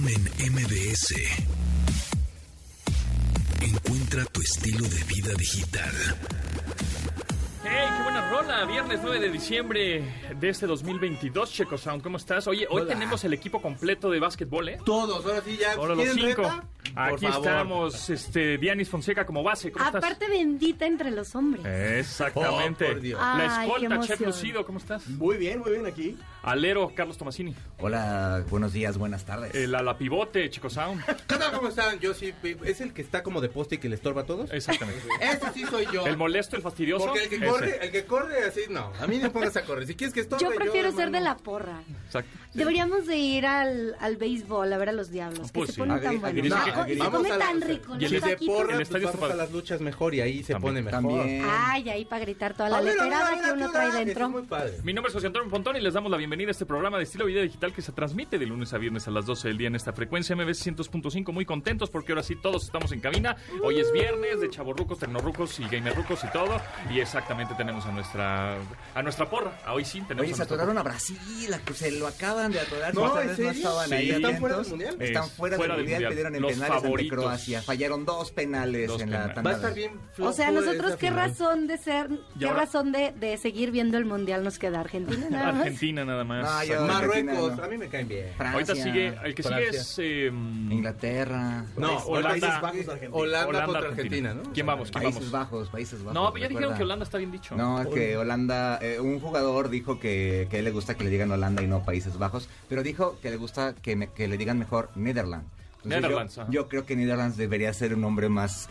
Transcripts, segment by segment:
Pontón en MBS. Encuentra tu estilo de vida digital. ¡Hey, qué buena rola! Viernes 9 de diciembre de este 2022, Checo Sound, ¿cómo estás? Oye, hoy Hola. tenemos el equipo completo de básquetbol, ¿eh? Todos, ahora sí ya. Ahora los ¿quieren cinco. reta? Por Aquí favor. estamos, este, Dianis Fonseca como base, ¿cómo estás? Aparte bendita entre los hombres. Exactamente. Oh, por Dios. La Ay, escolta, emoción. Chef Lucido, ¿cómo estás? Muy bien, muy bien aquí. Alero, Carlos Tomasini. Hola, buenos días, buenas tardes. El ala pivote, Checo Sound. ¿Qué tal? ¿Cómo están? Yo sí. ¿Es el que está como de poste y que le estorba a todos? Exactamente. Ese sí soy yo. El molesto, el fastidioso. Porque el que ese. corre, el que corre así, no. A mí no me pongas a correr. Si quieres que estorbe, Yo prefiero ser hermano. de la porra. Exacto. Deberíamos de ir al, al béisbol a ver a los diablos, Pues que se se ponen tan buenos. No, se vamos come a la- tan rico. y el porra, El pues estadio vamos está a las luchas mejor y ahí se También. pone mejor. También. Ay, ahí para gritar toda la letrada ver, que uno trae dentro. es muy padre. Mi nombre es José Antonio Pontón y les damos la bienvenida a este programa de estilo vida digital que se transmite de lunes a viernes a las 12 del día en esta frecuencia MBS 100.5. Muy contentos porque ahora sí todos estamos en cabina. Hoy es viernes de chavorrucos, tecnorrucos y gamerrucos y todo. Y exactamente tenemos a nuestra a nuestra porra. Ah, Hoy sí tenemos Oye, a se atoraron a Brasil, a que se lo acaban de atorar. No, Otra ¿en vez no estaban Sí. ahí ¿Están fuera del Mundial? Están Es fuera, fuera del mundial, perdieron en Los penales ante favoritos. Croacia. Fallaron dos penales Dos en la penales. tanda. Va a estar bien flojo O sea, nosotros qué final. razón de ser, qué ahora- razón de, de seguir viendo el mundial nos queda Argentina nada más. Argentina nada más. No, yo- Marruecos, Argentina, a mí me caen bien. Francia, Ahorita sigue, el que sigue Francia. es eh, Inglaterra. No, Holanda. Países Bajos, Argentina. Holanda, Holanda, contra Argentina. Argentina, ¿no? ¿Quién vamos? ¿Quién Países vamos? Bajos, Países Bajos. No, pero ya dijeron que Holanda está bien dicho. No, que Holanda, eh, un jugador dijo que, que a él le gusta que le digan Holanda y no Países Bajos, pero dijo que le gusta que, me- que le digan mejor Netherlands. Entonces, Netherlands, yo, creo que Netherlands debería ser un nombre más,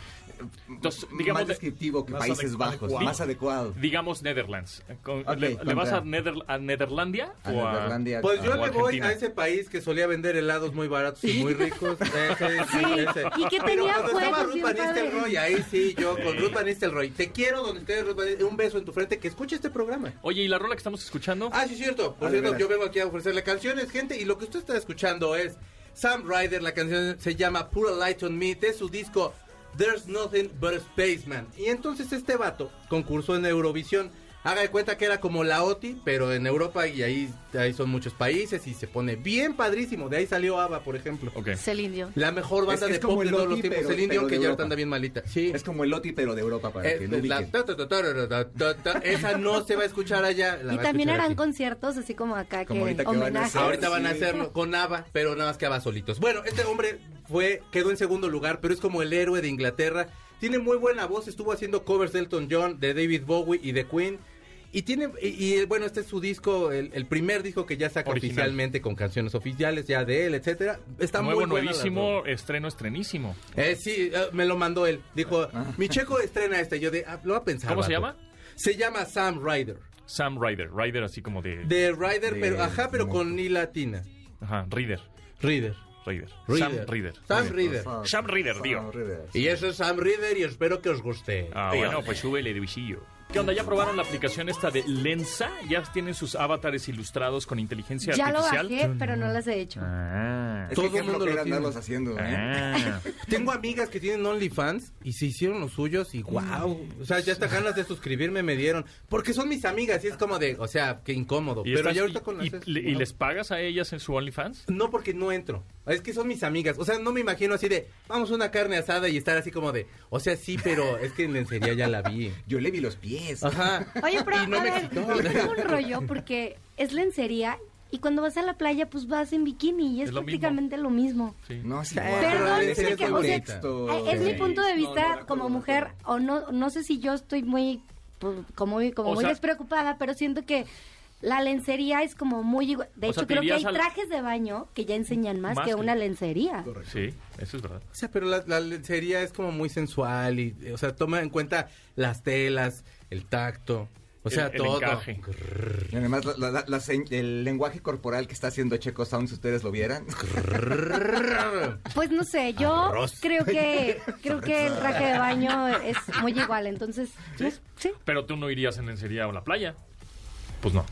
Entonces, más digamos, descriptivo que más Países Bajos, adecuado. más adecuado. digamos Netherlands. Con- ¿Le, le vas a, contra- Nether- a Nederlandia? A o a- Netherlandia. Pues yo le voy a ese país que solía vender helados muy baratos y muy ricos. Ese, Sí, ese. y que Pero tenía cuando estaba juegos Ruth bien Van padres. Nistelrooy, ahí sí, yo con Ruth Van Nistelrooy. Te quiero donde estés, Ruth Van Nistelrooy. Un beso en tu frente, que escuche este programa. Oye, ¿y la rola que estamos escuchando? Ah, sí, cierto. Por cierto, yo vengo aquí a ofrecerle canciones, gente, y lo que usted está escuchando es Sam Ryder, la canción se llama Put a Light on Me, de su disco There's Nothing But a Spaceman. Y entonces este vato concursó en Eurovisión. Haga de cuenta que era como la OTI, pero en Europa y ahí, ahí son muchos países y se pone bien padrísimo. De ahí salió ABBA, por ejemplo. Ok. Celine Dion. La mejor banda Es- es de como pop de todos los tiempos. pero- Celine Dion, que ya anda bien malita. Sí. Es como el Loti, pero de Europa, para Eh, que lo la- ta, ta, ta, esa no se va a escuchar allá. la Y también harán aquí. conciertos así como acá Como que ahorita que van a hacer. Ahorita van a Sí. hacerlo con ABBA, pero nada más que ABBA solitos. Bueno, este hombre fue, quedó en segundo lugar, pero es como el héroe de Inglaterra. Tiene muy buena voz, estuvo haciendo covers de Elton John, de David Bowie y de Queen. Y tiene, y, y, bueno, este es su disco, el, el primer disco que ya saca Original. oficialmente con canciones oficiales ya de él, etcétera. Está Nuevo, muy nuevísimo, estreno, estrenísimo. Eh, sí, eh, me lo mandó él. Dijo, mi checo estrena este. Yo de, ah, lo voy a pensar. ¿Cómo se vato". llama? Se llama Sam Ryder. Sam Ryder. Ryder así como de... De Ryder, De- pero, ajá, pero con ni latina. Ajá, Ryder. Ryder. Ryder. Sam Ryder. Sam Ryder. Sam Ryder, tío. Y eso es Sam Reader y espero que os guste. Ah, bueno, pues súbele de visillo. ¿Qué onda? ¿Ya probaron la aplicación esta de Lensa? ¿Ya tienen sus avatares ilustrados con inteligencia Ya lo artificial? bajé, pero no las he hecho. Ah. Es Todo que qué el mundo lo flojera tiene. andarlos haciendo, ¿eh? Ah. Tengo amigas que tienen OnlyFans y se hicieron los suyos y wow. O sea, ya hasta ganas de suscribirme me dieron. Porque son mis amigas y es como de, o sea, qué incómodo. ¿Y, Pero estás- ya ahorita y- con y- las- y- y les pagas a ellas en su OnlyFans? No, porque no entro. Es que son mis amigas. O sea, no me imagino así de, vamos a una carne asada y estar así como de, o sea, sí, pero es que en lencería ya la vi. Yo le vi los pies. Ajá. Oye, pero Y no a me ver, excitó. yo tengo un rollo porque es lencería y cuando vas a la playa pues vas en bikini y es, Es lo prácticamente lo mismo. Sí. No, sí. Perdón, es que, o sea, eh, es mi punto de vista No, no, como mujer o no no sé si yo estoy muy pues, como muy, como O muy sea- despreocupada, pero siento que la lencería es como muy igual. De O hecho, sea, creo que hay al- trajes de baño que ya enseñan más, Más que que- una lencería. Sí, eso es verdad. O sea, pero la, la lencería es como muy sensual y, o sea, toma en cuenta las telas, el tacto, o sea, El- el todo. encaje. Y además, la- la- la señ- el lenguaje corporal que está haciendo Checo Sound, si ustedes lo vieran. Pues no sé, yo Arroz. creo que creo que el traje de baño es muy igual, entonces no- sí. Pero tú no irías en lencería a la playa. Pues no.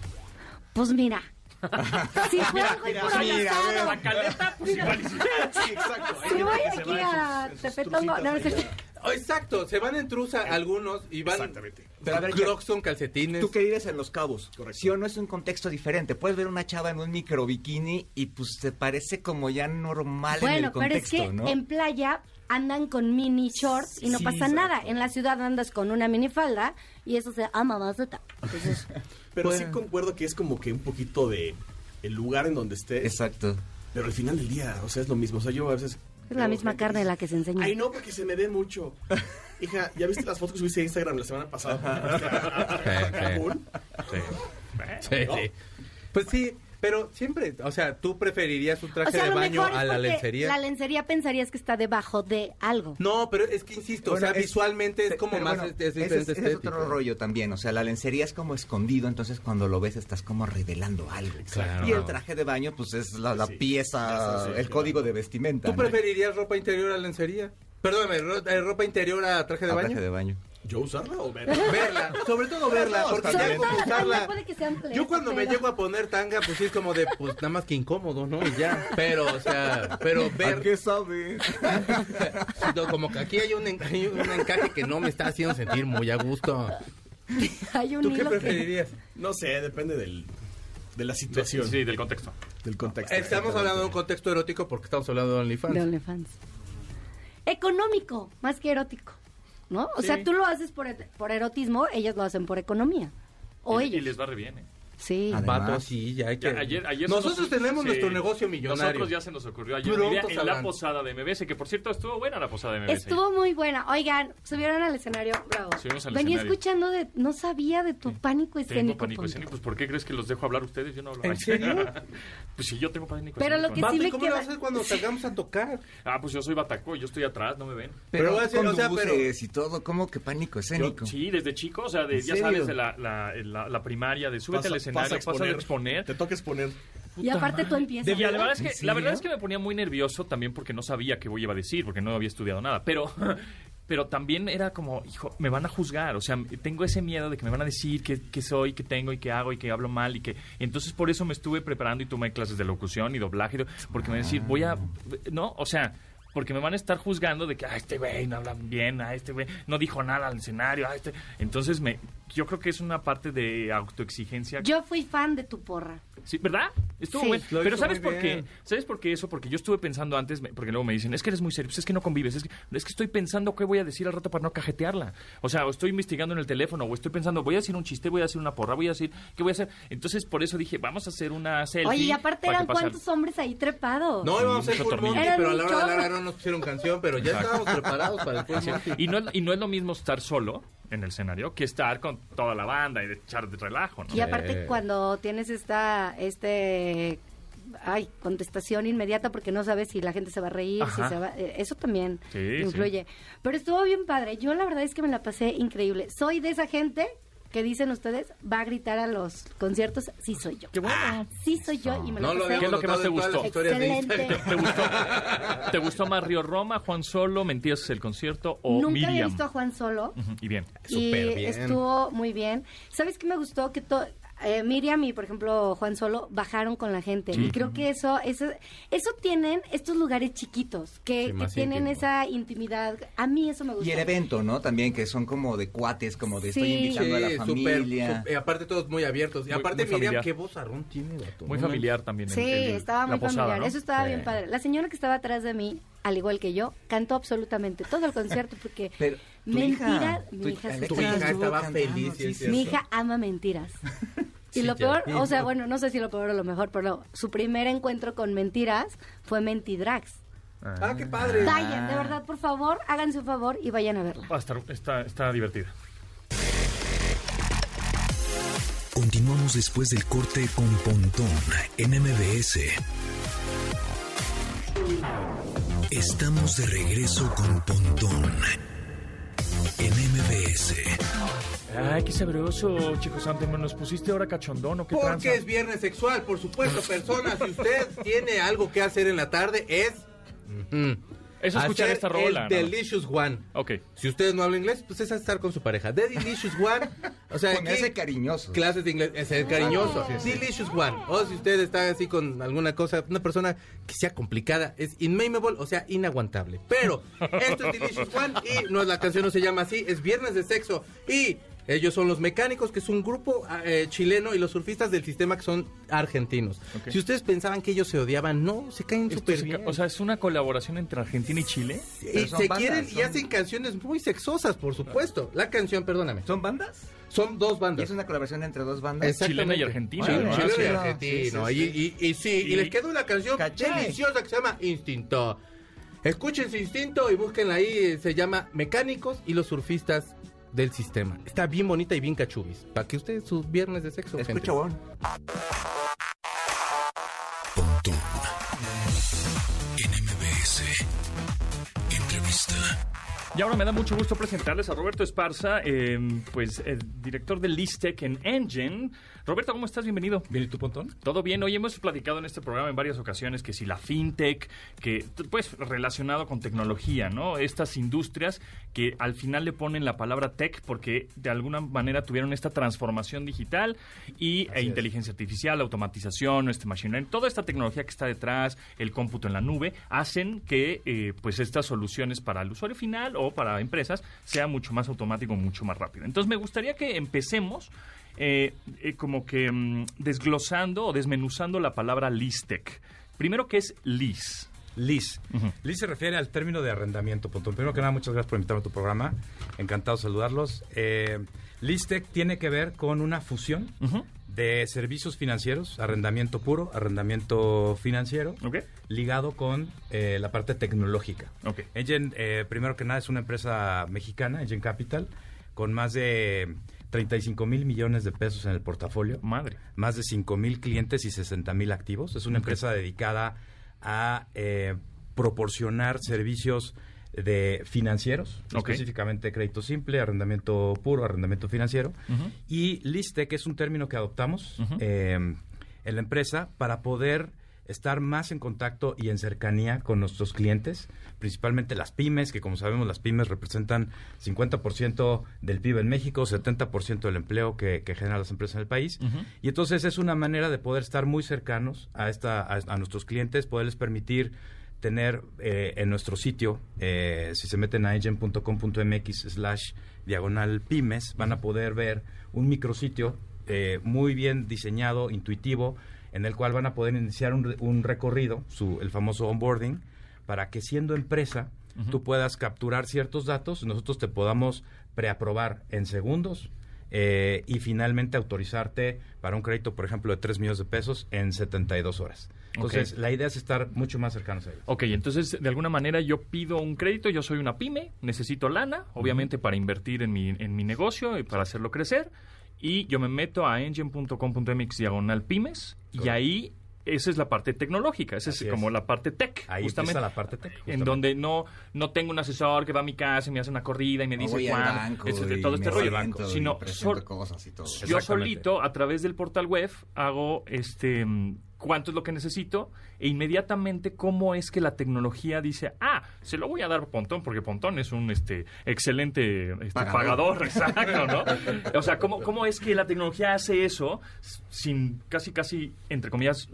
Pues mira. Si fue algo improvisado. La caleta, pues igual. sí. Exacto. Si voy aquí en a en Tepetongo, no, no. Oh, exacto, se van en truza algunos y van Exactamente. Pero a ver, Crocs son calcetines. Tú que vives en Los Cabos, Correcto. sí o no es un contexto diferente. Puedes ver una chava en un micro bikini y pues te parece como ya normal en Bueno, el pero es contexto, que ¿no? en playa andan con mini shorts y no Sí, pasa exacto. nada. En la ciudad andas con una minifalda y eso se ama más de. Entonces, Pero sí concuerdo que es como que un poquito de el lugar en donde estés. Exacto. Pero al final del día, o sea, es lo mismo. O sea, yo a veces. Es la misma gente carne que la que se enseña. Ay, no, porque se me ve mucho. Hija, ¿ya viste las fotos que subiste a Instagram la semana pasada? Cancún? Sí, sí. Pues sí, pero siempre, o sea, tú preferirías un traje o sea, de baño es a la lencería. La lencería pensarías que está debajo de algo. No, pero es que insisto, Bueno, o sea, es- visualmente es como más bueno, es, es es estética. otro rollo también, o sea, la lencería es como escondido, entonces cuando lo ves estás como revelando algo. Claro. Y el traje de baño pues es la, la Sí. pieza, Sí, sí, el sí, código claro. de vestimenta. ¿Tú ¿no? preferirías ropa interior a lencería? Perdóname, ro- eh, ropa interior a traje de A baño. traje de baño. ¿Yo usarla o ver? Verla, sobre todo verla, No, porque ya como usarla. puede que sea amplio, Yo cuando me llego a poner tanga, pues sí es como de, pues nada más que incómodo, ¿no? Y ya. Pero, o sea, pero ver, sabe? no, como que aquí hay un, hay un encaje que no me está haciendo sentir muy a gusto. Hay un ¿Tú qué que- preferirías? No sé, depende del, de la situación, Sí, del contexto. del contexto. Estamos hablando de un contexto erótico porque estamos hablando de OnlyFans. De OnlyFans. Económico, más que erótico. ¿No? O Sí. sea, tú lo haces por, por erotismo, ellas lo hacen por economía. O y, y ellos. les va re bien, ¿eh? Sí. Además- Vato, sí, ya hay que... Ya, ayer, ayer Nosotros nos- tenemos sí, nuestro negocio millonario. Nosotros ya se nos ocurrió ayer en la posada de MBS, que por cierto estuvo buena la posada de MBS. Estuvo muy buena. Oigan, subieron al escenario, bravo. Subimos al Venía escenario. escuchando de, no sabía de tu pánico escénico. Tengo pánico escénico. Pues ¿por qué crees que los dejo hablar a ustedes? Yo no hablo. ¿En serio? pues sí, yo tengo pánico Pero lo escénico. que Vato, sí ¿y me cómo le queda- vas a hacer cuando salgamos a tocar? Ah, pues yo soy bataco y yo estoy atrás, no me ven. Pero, Pero voy a decir, o sea, conduces y todo, como que pánico Yo- escénico. sí, desde chico, o sea, de, ¿En ya sabes, de la, la, la, la primaria, de súbete al escenario, pasa pasa a exponer. Te toca exponer. Y aparte tú empiezas. Y la verdad, es que, ¿En la verdad serio? es que me ponía muy nervioso también porque no sabía qué iba a decir, porque no había estudiado nada. Pero, pero también era como, hijo, me van a juzgar. O sea, tengo ese miedo de que me van a decir qué, qué soy, qué tengo y qué hago y que hablo mal. y que Entonces, por eso me estuve preparando y tomé clases de locución y doblaje. Porque me van a decir, voy a. No, o sea. Porque me van a estar juzgando de que, ah, este güey no habla bien, ah, este güey no dijo nada al escenario, ah, este... Entonces, me, yo creo que es una parte de autoexigencia Yo fui fan de tu porra. Sí, ¿verdad? Estuvo Sí. bueno. Lo Pero ¿sabes por qué? ¿Sabes por qué eso? Porque yo estuve pensando antes, porque luego me dicen, es que eres muy serio, pues es que no convives, es que, es que estoy pensando qué voy a decir al rato para no cajetearla. O sea, o estoy investigando en el teléfono, o estoy pensando, voy a decir un chiste, voy a hacer una porra, voy a decir, ¿qué voy a hacer? Entonces, por eso dije, vamos a hacer una selfie. Oye, y aparte eran cuántos hombres ahí trepados. No, íbamos a hacer pero a la Eran hora de la hora nos pusieron canción, pero ya estábamos preparados para el Full Sí. Monty. Y no, es, y no es lo mismo estar solo en el escenario que estar con toda la banda y de echar de relajo, ¿no? Y aparte cuando tienes esta, este, ay, contestación inmediata porque no sabes si la gente se va a reír, si se va, eh, eso también Sí, influye. Pero estuvo bien padre. Yo la verdad es que me la pasé increíble. Soy de esa gente que dicen ustedes va a gritar a los conciertos. Sí soy yo. Qué bueno. Sí soy yo y me No lo pasé. ¿Qué es lo que más te gustó? Excelente. ¿Te gustó, ¿Te gustó más Río Roma, Juan Solo, Mentías el concierto o Nunca Miriam? había visto a Juan solo. Y bien. y Súper bien. estuvo muy bien. ¿Sabes qué me gustó? Que to- eh, Miriam y, por ejemplo, Juan Solo bajaron con la gente. Y creo que eso, eso, eso tienen estos lugares chiquitos, que, Sí, que más tienen íntimo. esa intimidad. A mí eso me gusta. Y el evento, ¿no? También que son como de cuates, como de estoy Sí. invitando a la familia. aparte todos muy abiertos. Y Muy- aparte muy Miriam, familiar. qué vozarrón tiene. Muy No familiar también. Sí, el- estaba muy posada, familiar. ¿no? Eso estaba Sí. bien padre. La señora que estaba atrás de mí, al igual que yo, cantó absolutamente todo el concierto porque Pero tu mentiras, hija, mi tu- hija, Tu hija estaba cantando, feliz, sí, es sí. Mi hija ama mentiras. Y Sí, lo peor, o sea, bueno, no sé si lo peor o lo mejor, pero su primer encuentro con mentiras fue Mentidrags. Ah, qué padre. Vayan, de verdad, por favor, háganse un favor y vayan a verla. Va a estar, está, está divertida. Continuamos después del corte con Pontón en MBS. Estamos de regreso con Pontón en MBS. Ay, qué sabroso, chicos santos. ¿Nos pusiste ahora cachondón o qué tranza? Porque es viernes sexual, por supuesto, personas. Si usted tiene algo que hacer en la tarde, es. Eso escuchar esta rola, El ¿no? Delicious One. Ok. Si ustedes no hablan inglés, pues es estar con su pareja. The Delicious One. O sea, Ponerse aquí- cariñoso. clases de inglés, es ser cariñoso. Delicious One. O si usted está así con alguna cosa, una persona que sea complicada, es inmameable, o sea, inaguantable. Pero esto es Delicious One y no, la canción no se llama así, es Viernes de Sexo. Y ellos son los mecánicos, que es un grupo eh, chileno, y los surfistas del sistema, que son argentinos. Si ustedes pensaban que ellos se odiaban, no, se caen súper se ca- bien. O sea, es una colaboración entre Argentina y Chile. y se bandas, quieren y hacen canciones muy sexosas, por supuesto. La canción, perdóname, ¿Son bandas? son dos ¿Y bandas. es una colaboración entre dos bandas? Chilena y argentina. Sí, chileno sí, y no, argentino. sí, sí, Y, y- y sí, y, Y- les queda una canción ¿Cachai? deliciosa que se llama Instinto. Escuchen su instinto y búsquenla ahí. Se llama Mecánicos y los surfistas del sistema. Está bien bonita y bien cachubis. Para que ustedes sus viernes de sexo. gente. Escucha. Pontón Y ahora me da mucho gusto presentarles a Roberto Esparza, eh, pues el director de Listec en Engine. Roberto, ¿cómo estás? Bienvenido. Bien, ¿y tú, Pontón? Todo bien, hoy hemos platicado en este programa en varias ocasiones que si la fintech, que pues relacionado con tecnología, ¿no? Estas industrias que al final le ponen la palabra tech porque de alguna manera tuvieron esta transformación digital y e inteligencia artificial, automatización, este machine learning, toda esta tecnología que está detrás, el cómputo en la nube, hacen que eh, pues estas soluciones para el usuario final o para empresas sea mucho más automático, mucho más rápido. Entonces me gustaría que empecemos eh, eh, como que mm, desglosando o desmenuzando la palabra listec. Primero, ¿qué es lis? Liz. Ujú. Liz se refiere al término de arrendamiento, Pontón. Primero que nada, muchas gracias por invitarme a tu programa. Encantado de saludarlos. Eh, Listec tiene que ver con una fusión Ujú. De servicios financieros, arrendamiento puro, arrendamiento financiero, ¿Ok? ligado con eh, la parte tecnológica. Ok. Engine, eh, primero que nada, es una empresa mexicana, Engine Capital, con más de 35 mil millones de pesos en el portafolio. Madre. más de 5 mil clientes y 60 mil activos. Es una empresa dedicada a eh, proporcionar servicios de financieros, Ok. específicamente crédito simple, arrendamiento puro, arrendamiento financiero. Y Listec es un término que adoptamos eh, en la empresa para poder estar más en contacto y en cercanía con nuestros clientes, principalmente las pymes, que como sabemos las pymes representan 50% del PIB en México, 70% del empleo que, que generan las empresas en el país. Y entonces es una manera de poder estar muy cercanos a, esta, a, a nuestros clientes, poderles permitir tener eh, en nuestro sitio, eh, si se meten a engine.com.mx slash diagonal pymes, van a poder ver un micrositio eh, muy bien diseñado, intuitivo, en el cual van a poder iniciar un, un recorrido, su, el famoso onboarding, para que siendo empresa tú puedas capturar ciertos datos, nosotros te podamos preaprobar en segundos eh, y finalmente autorizarte para un crédito, por ejemplo, de 3 millones de pesos en 72 horas. Entonces, la idea es estar mucho más cercanos a ellos. Ok, entonces de alguna manera yo pido un crédito, yo soy una pyme, necesito lana, obviamente para invertir en mi, en mi negocio y para hacerlo crecer, y yo me meto a engine.com.mx diagonal pymes, y ahí esa es la parte tecnológica, esa es Así es. como la parte tech, Ahí justamente. la parte tech. En donde no, no tengo un asesor que va a mi casa y me hace una corrida y me dice banco etcétera, y todo este rollo, y sino sol- cosas y todo. yo solito a través del portal web hago este cuánto es lo que necesito e inmediatamente cómo es que la tecnología dice ah se lo voy a dar a Pontón porque Pontón es un este excelente este, pagador. Pagador. exacto no o sea cómo cómo es que la tecnología hace eso sin casi casi entre comillas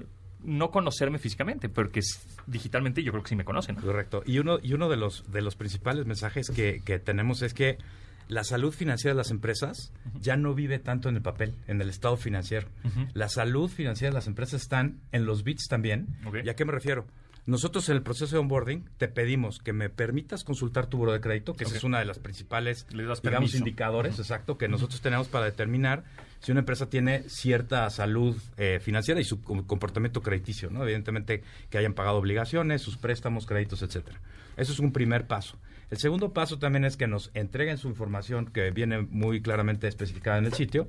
no conocerme físicamente porque digitalmente yo creo que sí me conocen ¿no? Correcto. Y uno, y uno de los de los principales mensajes que, que tenemos es que la salud financiera de las empresas ya no vive tanto en el papel, en el estado financiero. La salud financiera de las empresas están en los bits también. ¿Y a qué me refiero? Nosotros en el proceso de onboarding te pedimos que me permitas consultar tu buro de crédito, que esa es una de las principales digamos, permiso. indicadores, exacto, que nosotros tenemos para determinar si una empresa tiene cierta salud eh, financiera y su com- comportamiento crediticio, ¿no? Evidentemente que hayan pagado obligaciones, sus préstamos, créditos, etcétera. Eso es un primer paso. El segundo paso también es que nos entreguen su información que viene muy claramente especificada en el sitio,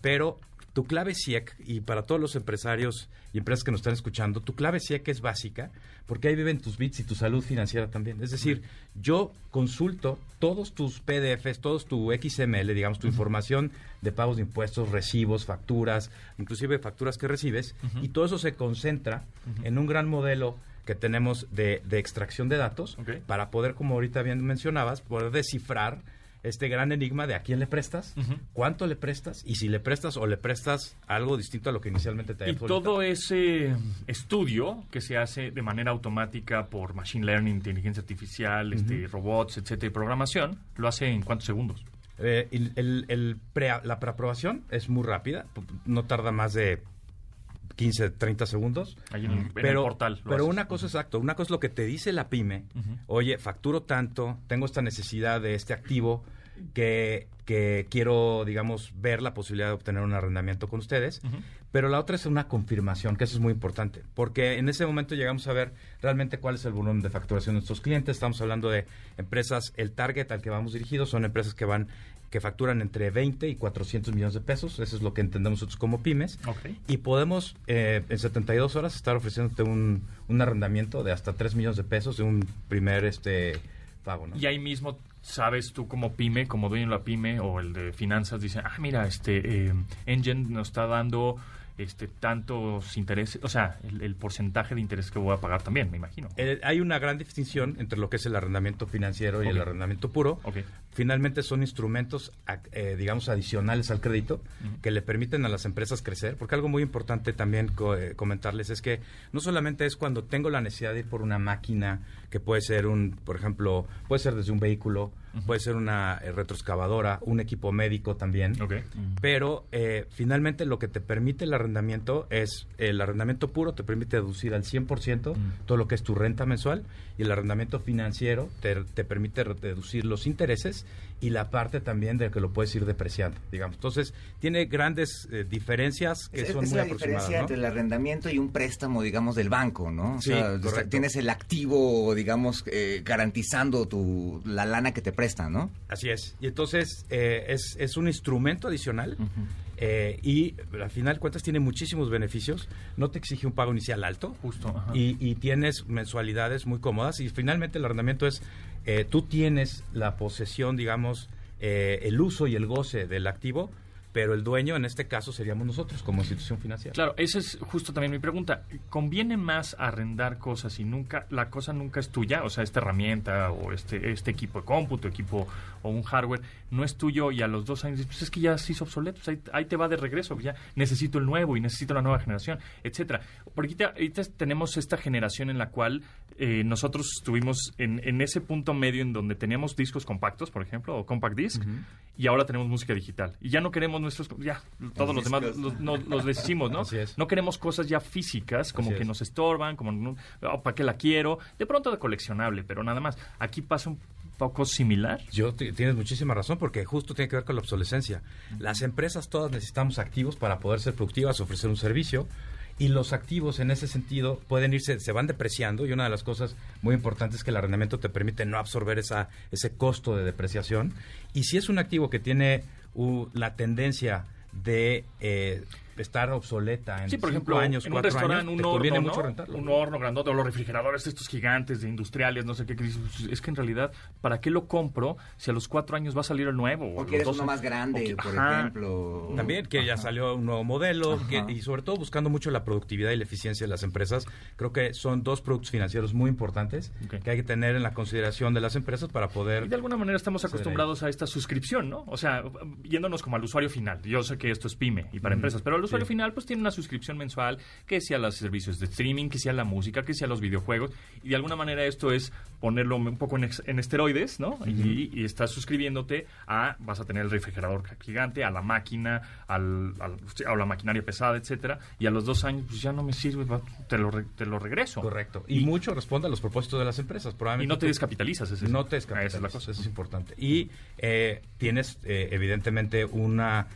pero tu clave SIEC, y para todos los empresarios y empresas que nos están escuchando, tu clave SIEC es básica porque ahí viven tus bits y tu salud financiera también. Es decir, yo consulto todos tus PDFs, todos tu XML, digamos, tu información de pagos de impuestos, recibos, facturas, inclusive facturas que recibes, y todo eso se concentra en un gran modelo que tenemos de, de extracción de datos para poder, como ahorita bien mencionabas, poder descifrar este gran enigma de a quién le prestas, cuánto le prestas y si le prestas o le prestas algo distinto a lo que inicialmente te Y había solicitado. todo ese estudio que se hace de manera automática por machine learning, inteligencia artificial, este, robots, etcétera, y programación, lo hace en cuántos segundos. Eh, el- el- el pre- la preaprobación es muy rápida, no tarda más de 15, 30 segundos. Ahí en, el- en el pero, portal. pero haces. una cosa exacto, una cosa es lo que te dice la pyme, oye, facturo tanto, tengo esta necesidad de este activo que, que quiero, digamos, ver la posibilidad de obtener un arrendamiento con ustedes, pero la otra es una confirmación, que eso es muy importante, porque en ese momento llegamos a ver realmente cuál es el volumen de facturación de nuestros clientes, estamos hablando de empresas, el target al que vamos dirigidos son empresas que van que facturan entre 20 y 400 millones de pesos, eso es lo que entendemos nosotros como pymes, Ok. y podemos eh, en 72 horas estar ofreciéndote un, un arrendamiento de hasta 3 millones de pesos de un primer este pago, ¿no? Y ahí mismo sabes tú como pyme, como dueño de la pyme o el de finanzas, dice, ah, mira, este eh, Engine nos está dando este tantos intereses, o sea, el, el porcentaje de interés que voy a pagar también, me imagino. Eh, hay una gran distinción entre lo que es el arrendamiento financiero y el arrendamiento puro. Finalmente son instrumentos, eh, digamos, adicionales al crédito que le permiten a las empresas crecer. Porque algo muy importante también co- eh, comentarles es que no solamente es cuando tengo la necesidad de ir por una máquina, que puede ser un, por ejemplo, puede ser desde un vehículo, puede ser una eh, retroexcavadora, un equipo médico también. Pero eh, finalmente lo que te permite el arrendamiento es el arrendamiento puro te permite deducir al 100% todo lo que es tu renta mensual y el arrendamiento financiero te, te permite deducir los intereses y la parte también de que lo puedes ir depreciando, digamos. Entonces, tiene grandes eh, diferencias que Es, son es muy la aproximadas, diferencia ¿no? entre el arrendamiento y un préstamo, digamos, del banco, ¿no? O Sí, sea, correcto. está- tienes el activo, digamos, eh, garantizando tu, la lana que te prestan, ¿no? Así es. Y entonces eh, es, es un instrumento adicional eh, y al final de cuentas tiene muchísimos beneficios. No te exige un pago inicial alto. Justo. y, y tienes mensualidades muy cómodas y finalmente el arrendamiento es, eh, tú tienes la posesión, digamos, eh, el uso y el goce del activo, pero el dueño en este caso seríamos nosotros como institución financiera. Claro, esa es justo también mi pregunta. ¿Conviene más arrendar cosas y nunca la cosa nunca es tuya? O sea, esta herramienta o este este equipo de cómputo, equipo o un hardware no es tuyo y a los dos años pues es que ya se hizo obsoleto, pues ahí, ahí te va de regreso, ya necesito el nuevo y necesito la nueva generación, etcétera. Porque ahorita, ahorita tenemos esta generación en la cual eh, nosotros estuvimos en, en ese punto medio en donde teníamos discos compactos, por ejemplo, o compact disc, y ahora tenemos música digital. Y ya no queremos nuestros, ya, todos los, demás los, no- los decimos, ¿no? Así es. No queremos cosas ya físicas, como Así que es. nos estorban, como no- oh, para qué la quiero, de pronto de coleccionable, pero nada más. Aquí pasa un poco similar. Yo ti- tienes muchísima razón porque justo tiene que ver con la obsolescencia. Las empresas todas necesitamos activos para poder ser productivas, ofrecer un servicio y los activos en ese sentido pueden irse, se van depreciando y una de las cosas muy importantes es que el arrendamiento te permite no absorber esa, ese costo de depreciación. Y si es un activo que tiene uh, la tendencia de eh, estar obsoleta en Sí, por cinco ejemplo, años, en un cuatro restaurante, años, un te horno, ¿no? mucho rentarlo. Un horno grandote, o los refrigeradores estos gigantes de industriales, no sé qué, que pues, es que en realidad, ¿para qué lo compro si a los cuatro años va a salir el nuevo? O los quieres uno más grande, que- por ajá. ejemplo. También que ya Ajá. salió un nuevo modelo que- y sobre todo buscando mucho la productividad y la eficiencia de las empresas. Creo que son dos productos financieros muy importantes Ok. que hay que tener en la consideración de las empresas para poder... Y de alguna manera estamos acostumbrados a esta suscripción, ¿no? O sea, yéndonos como al usuario final. Yo sé que esto es pyme y para empresas, pero el usuario final pues tiene una suscripción mensual, que sea los servicios de streaming, que sea la música, que sea los videojuegos. Y de alguna manera esto es ponerlo un poco en, ex- en esteroides, ¿no? y, y estás suscribiéndote a, vas a tener el refrigerador gigante, a la máquina, al, al- a la maquinaria pesada, etcétera. Y a los dos años, pues ya no me sirve, va, te lo, re- te lo regreso. Correcto. Y, mucho responde a los propósitos de las empresas. Y Probablemente no te descapitalizas, No te esa descapitalizas, es la cosa. Eso es importante. Y eh, tienes, eh, evidentemente, una,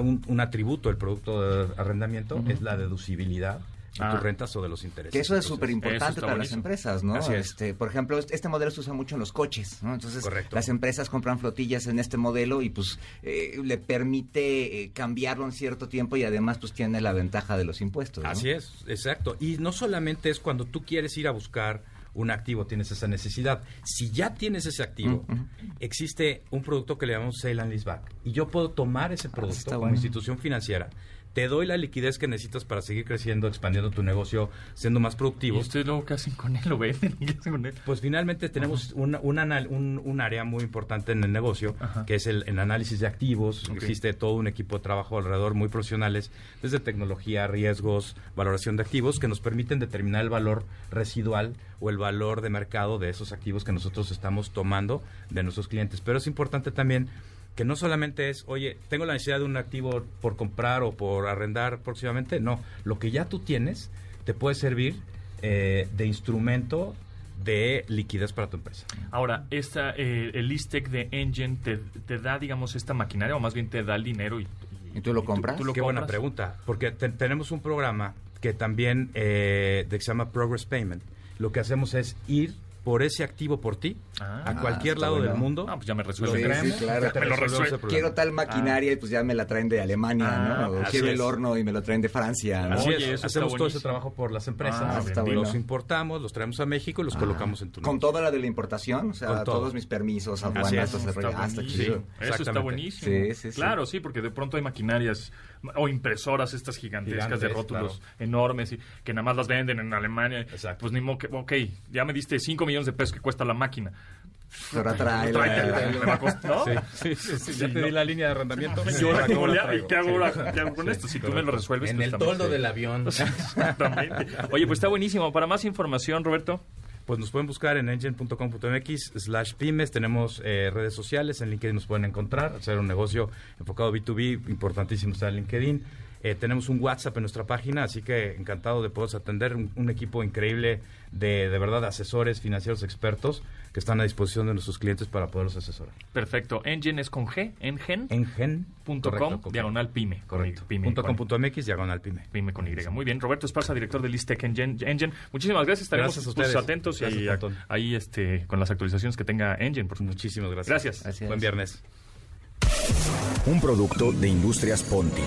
un, un atributo del producto de arrendamiento, es la deducibilidad de Ah. tus rentas o de los intereses. Que eso es súper importante para las empresas, ¿no? Así es. Este, por ejemplo, este este modelo se usa mucho en los coches, ¿no? Entonces, Correcto. las empresas compran flotillas en este modelo y pues eh, le permite eh, cambiarlo en cierto tiempo y además pues tiene la ventaja de los impuestos. ¿no? Así es, exacto. Y no solamente es cuando tú quieres ir a buscar un activo, tienes esa necesidad. Si ya tienes ese activo, existe un producto que le llamamos Sale and Leaseback. Y yo puedo tomar ese producto está como bueno. institución financiera, te doy la liquidez que necesitas para seguir creciendo, expandiendo tu negocio, siendo más ¿Y productivo. ustedes luego qué hacen con él? ¿Lo venden? ¿Qué hacen con él? Pues finalmente tenemos un, un, un área muy importante en el negocio, que es el, el análisis de activos. Existe todo un equipo de trabajo alrededor muy profesionales, desde tecnología, riesgos, valoración de activos, que nos permiten determinar el valor residual o el valor de mercado de esos activos que nosotros estamos tomando de nuestros clientes. Pero es importante también que no solamente es, oye, tengo la necesidad de un activo por comprar o por arrendar próximamente. No, lo que ya tú tienes te puede servir eh, de instrumento de liquidez para tu empresa. Ahora, esta, eh, el Listec de Engine te, te da, digamos, esta maquinaria o más bien te da el dinero y, ¿Y tú lo compras? tú lo Qué buena pregunta, porque te- tenemos un programa que también eh, de, que se llama Progress Payment. Lo que hacemos es ir por ese activo por ti Ah. a cualquier lado bueno. del mundo. Ah, pues ya me resuelve. Sí, sí, claro. Me lo resuelve. Quiero tal maquinaria y pues ya me la traen de Alemania, Ah, ¿no? O quiero es. el horno y me lo traen de Francia, ¿no? Así Oye, es, hacemos todo ese trabajo por las empresas, Ah, está los bueno. importamos, los traemos a México y los colocamos en tu Con toda la de la importación, o sea, Con todo. todos mis permisos, aduanas. Ah, buenísimo. chido. Eso está buenísimo. Sí, sí, sí. Claro, sí, porque de pronto hay maquinarias o impresoras estas gigantescas Gigantes, de rótulos enormes y que nada más las venden en Alemania. Exacto. Pues ni modo que, ok, ya me diste 5 millones de pesos que cuesta la máquina. Ahora trae ¿no? Sí, sí, sí, ya te no. di la línea de arrendamiento. ¿Y ahora ¿Cómo cómo la le- traigo? ¿Qué hago Sí. ahora? ¿Qué hago con esto? Si tú me lo resuelves. En pues el toldo del avión. Exactamente. Oye, pues está buenísimo. Para más información, Roberto. Pues nos pueden buscar en engine.com.mx slash pymes. Tenemos eh, redes sociales, en LinkedIn nos pueden encontrar. Hacer un negocio enfocado B2B, importantísimo está en LinkedIn. Eh, tenemos un WhatsApp en nuestra página, así que encantado de poder atender un, un equipo increíble de, de verdad, asesores financieros expertos que están a disposición de nuestros clientes para poderlos asesorar. Perfecto. Engine es con G, engen.com, Engen.com, diagonal pyme. Correcto. Pyme, Punto con- com punto MX, diagonal pyme. Pyme con Y. Muy bien. Roberto Esparza, director de Listec Engine. Engine. Muchísimas gracias. Estaremos Gracias a pues, ustedes. atentos Gracias, y a- ahí este, con las actualizaciones que tenga Engine, por. Muchísimas gracias. Gracias. Gracias. Buen viernes. Un producto de Industrias Ponti.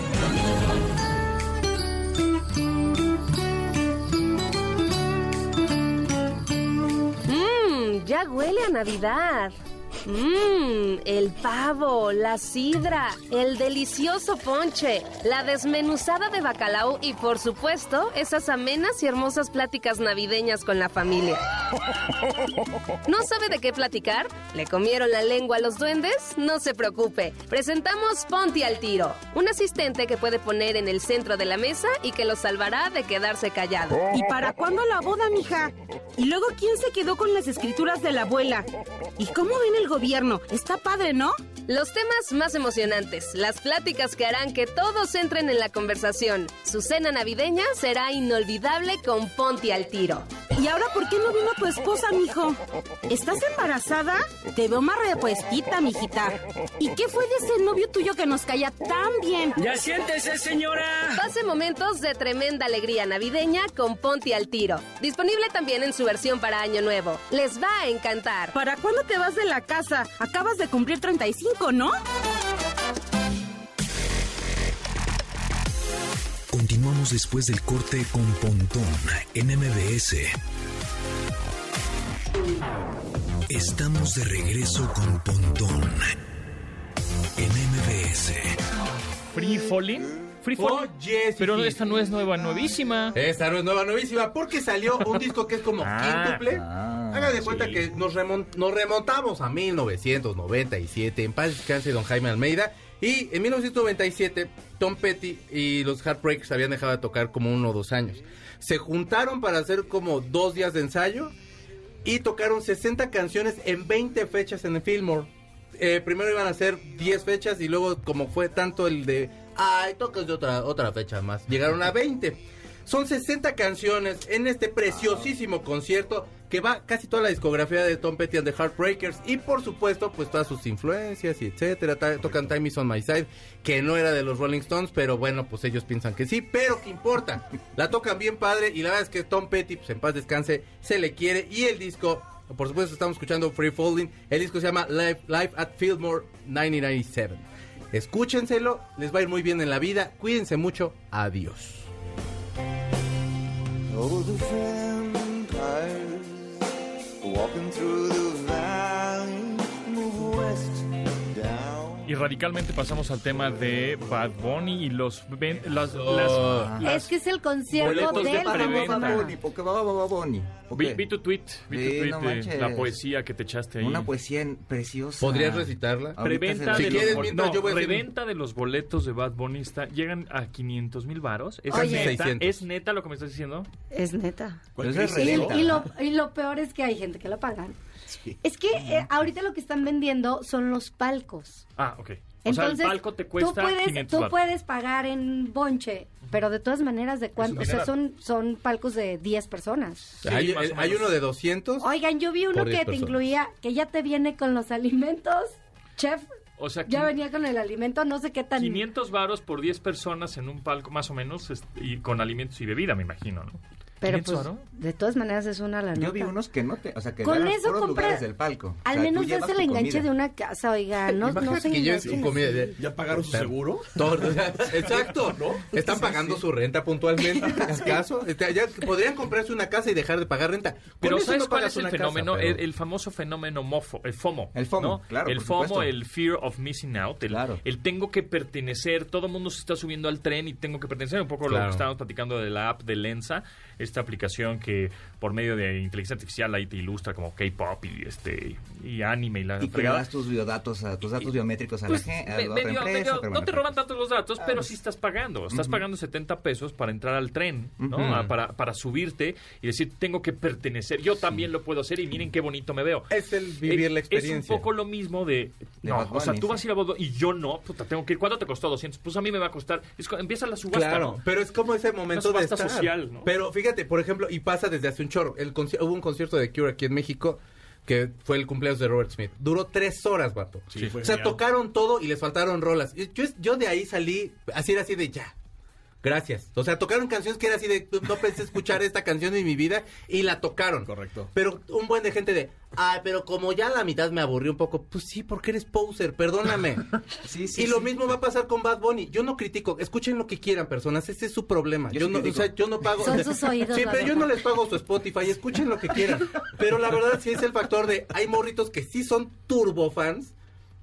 Huele a Navidad. Mmm, el pavo, la sidra, el delicioso ponche, la desmenuzada de bacalao y por supuesto esas amenas y hermosas pláticas navideñas con la familia. ¿No sabe de qué platicar? ¿Le comieron la lengua a los duendes? No se preocupe. Presentamos Ponti al tiro, un asistente que puede poner en el centro de la mesa y que lo salvará de quedarse callado. ¿Y para cuándo la boda, mija? Y luego, ¿quién se quedó con las escrituras de la abuela? ¿Y cómo viene el gobierno? Está padre, ¿no? Los temas más emocionantes, las pláticas que harán que todos entren en la conversación. Su cena navideña será inolvidable con Ponti al tiro. ¿Y ahora por qué no vino tu esposa, mijo? ¿Estás embarazada? Te veo más repuestita, mijita. ¿Y qué fue de ese novio tuyo que nos caía tan bien? ¡Ya siéntese, señora! Pase momentos de tremenda alegría navideña con Ponti al tiro. Disponible también en su versión para Año Nuevo. Les va a encantar. ¿Para cuándo te vas de la casa? Acabas de cumplir 35, ¿no? Continuamos después del corte con Pontón en MBS. Estamos de regreso con Pontón en MBS. Free Falling. Free Falling. Oye, sí, Pero sí. esta no es nueva, nuevísima. Esta no es nueva, nuevísima, porque salió un disco que es como Ah, quíntuple. ah, Hagan de cuenta sí. que nos, remon- nos remontamos a 1997. En paz descanse don Jaime Almeida. Y en 1997, Tom Petty y los Heartbreakers habían dejado de tocar como uno o dos años. Se juntaron para hacer como dos días de ensayo y tocaron 60 canciones en 20 fechas en el Fillmore. Eh, primero iban a hacer 10 fechas y luego como fue tanto el de, ay, tocas de otra, otra fecha más, llegaron a 20. Son 60 canciones en este preciosísimo concierto que va casi toda la discografía de Tom Petty and the Heartbreakers y por supuesto pues todas sus influencias y etcétera. Tocan Time is on my side, que no era de los Rolling Stones, pero bueno, pues ellos piensan que sí, pero que importa. La tocan bien padre y la verdad es que Tom Petty, pues en paz descanse, se le quiere y el disco, por supuesto estamos escuchando Free Falling, el disco se llama Live, Live at Fillmore 1997. Escúchenselo, les va a ir muy bien en la vida, cuídense mucho, adiós. Oh, the vampires walking through the valley, Y radicalmente pasamos al tema de Bad Bunny y los ven- las, Oh. las- las- Es que es el concierto de Bad Bunny, ¿por qué va Bad Bunny? ¿Por vi, tu tweet, vi tu tweet no de manches. la poesía que te echaste ahí. Una poesía en- preciosa. ¿Podrías recitarla? Preventa, la- de, Si los quieres, bol- mientras no, yo voy a decir- reventa de los boletos de Bad Bunny está, llegan a 500 mil varos. ¿Es Oye. neta? 600. ¿Es neta lo que me estás diciendo? Es neta. Es Y, y lo, y lo peor es que hay gente que lo pagan. Es que eh, ahorita lo que están vendiendo son los palcos. Ah, ok. O Entonces, sea, el palco te cuesta tú puedes, 500 tú puedes pagar en bonche, pero de todas maneras, ¿de cuánto? O sea, son, son palcos de 10 personas. hay, menos. uno de 200. Oigan, yo vi uno que 10 te incluía, que ya te viene con los alimentos. Chef, O sea, ya venía con el alimento, no sé qué tan... 500 varos por 10 personas en un palco, más o menos, y con alimentos y bebida, me imagino, ¿no? Pero 500 pues, de todas maneras es una la Yo vi nota. unos que no te, o sea, que Con eran eso puros compra- lugares del palco. O Al sea, tú menos das el enganche comida. de una casa, oiga, no, no se que lleves tu comida. de- ¿Ya pagaron su seguro? Todo, o sea, exacto, ¿no? Están pagando su renta puntualmente, ¿acaso? Este, ya podrían comprarse una casa y dejar de pagar renta. Pero ¿sabes no cuál es el casa, fenómeno? pero- el, el famoso fenómeno mofo, el FOMO. El FOMO, ¿no? claro, El FOMO, supuesto. el Fear of Missing Out, el, Claro. el tengo que pertenecer, todo el mundo se está subiendo al tren y tengo que pertenecer. Un poco lo que estábamos platicando de la app de Lensa, esta aplicación que por medio de inteligencia artificial ahí te ilustra como K-pop y este y anime y la Y que das tus biodatos, a, tus datos biométricos a Pues, la gente, a me- la otra medio- empresa. medio- pero no bueno, te roban tanto los datos, Ah, pero pues. sí estás pagando. Estás pagando 70 pesos para entrar al tren, ¿no? Ah, para, para subirte y decir, tengo que pertenecer. Yo también lo puedo hacer y miren qué bonito me veo. Es el vivir Eh, la Es experiencia. un poco lo mismo de... De no, Bad o sea, tú vas a ir a Bad Bunny y yo no. Puta, tengo que ir. ¿Cuánto te costó? 200. Pues a mí me va a costar... Es, empieza la subasta, Claro, ¿no? pero es como ese momento Una de subasta estar. social, ¿no? Pero fíjate, por ejemplo, y pasa desde hace un chorro. El hubo un concierto de Cure aquí en México que fue el cumpleaños de Robert Smith. Duró tres horas, vato. Sí, o sea, genial. tocaron todo y les faltaron rolas. Yo, yo de ahí salí, así era así de ya. Gracias. O sea, tocaron canciones que era así de no pensé escuchar esta canción en mi vida y la tocaron. Correcto. Pero un buen de gente de, ay, pero como ya la mitad me aburrió un poco, pues sí, porque eres poser, perdóname. Sí, sí, y lo sí. mismo va a pasar con Bad Bunny. Yo no critico, escuchen lo que quieran, personas, ese es su problema. Yo Yo, sí no, o sea, yo no pago. Son sus oídos, Sí, pero yo no les pago su Spotify, escuchen lo que quieran. Pero la verdad sí es el factor de, hay morritos que sí son turbo fans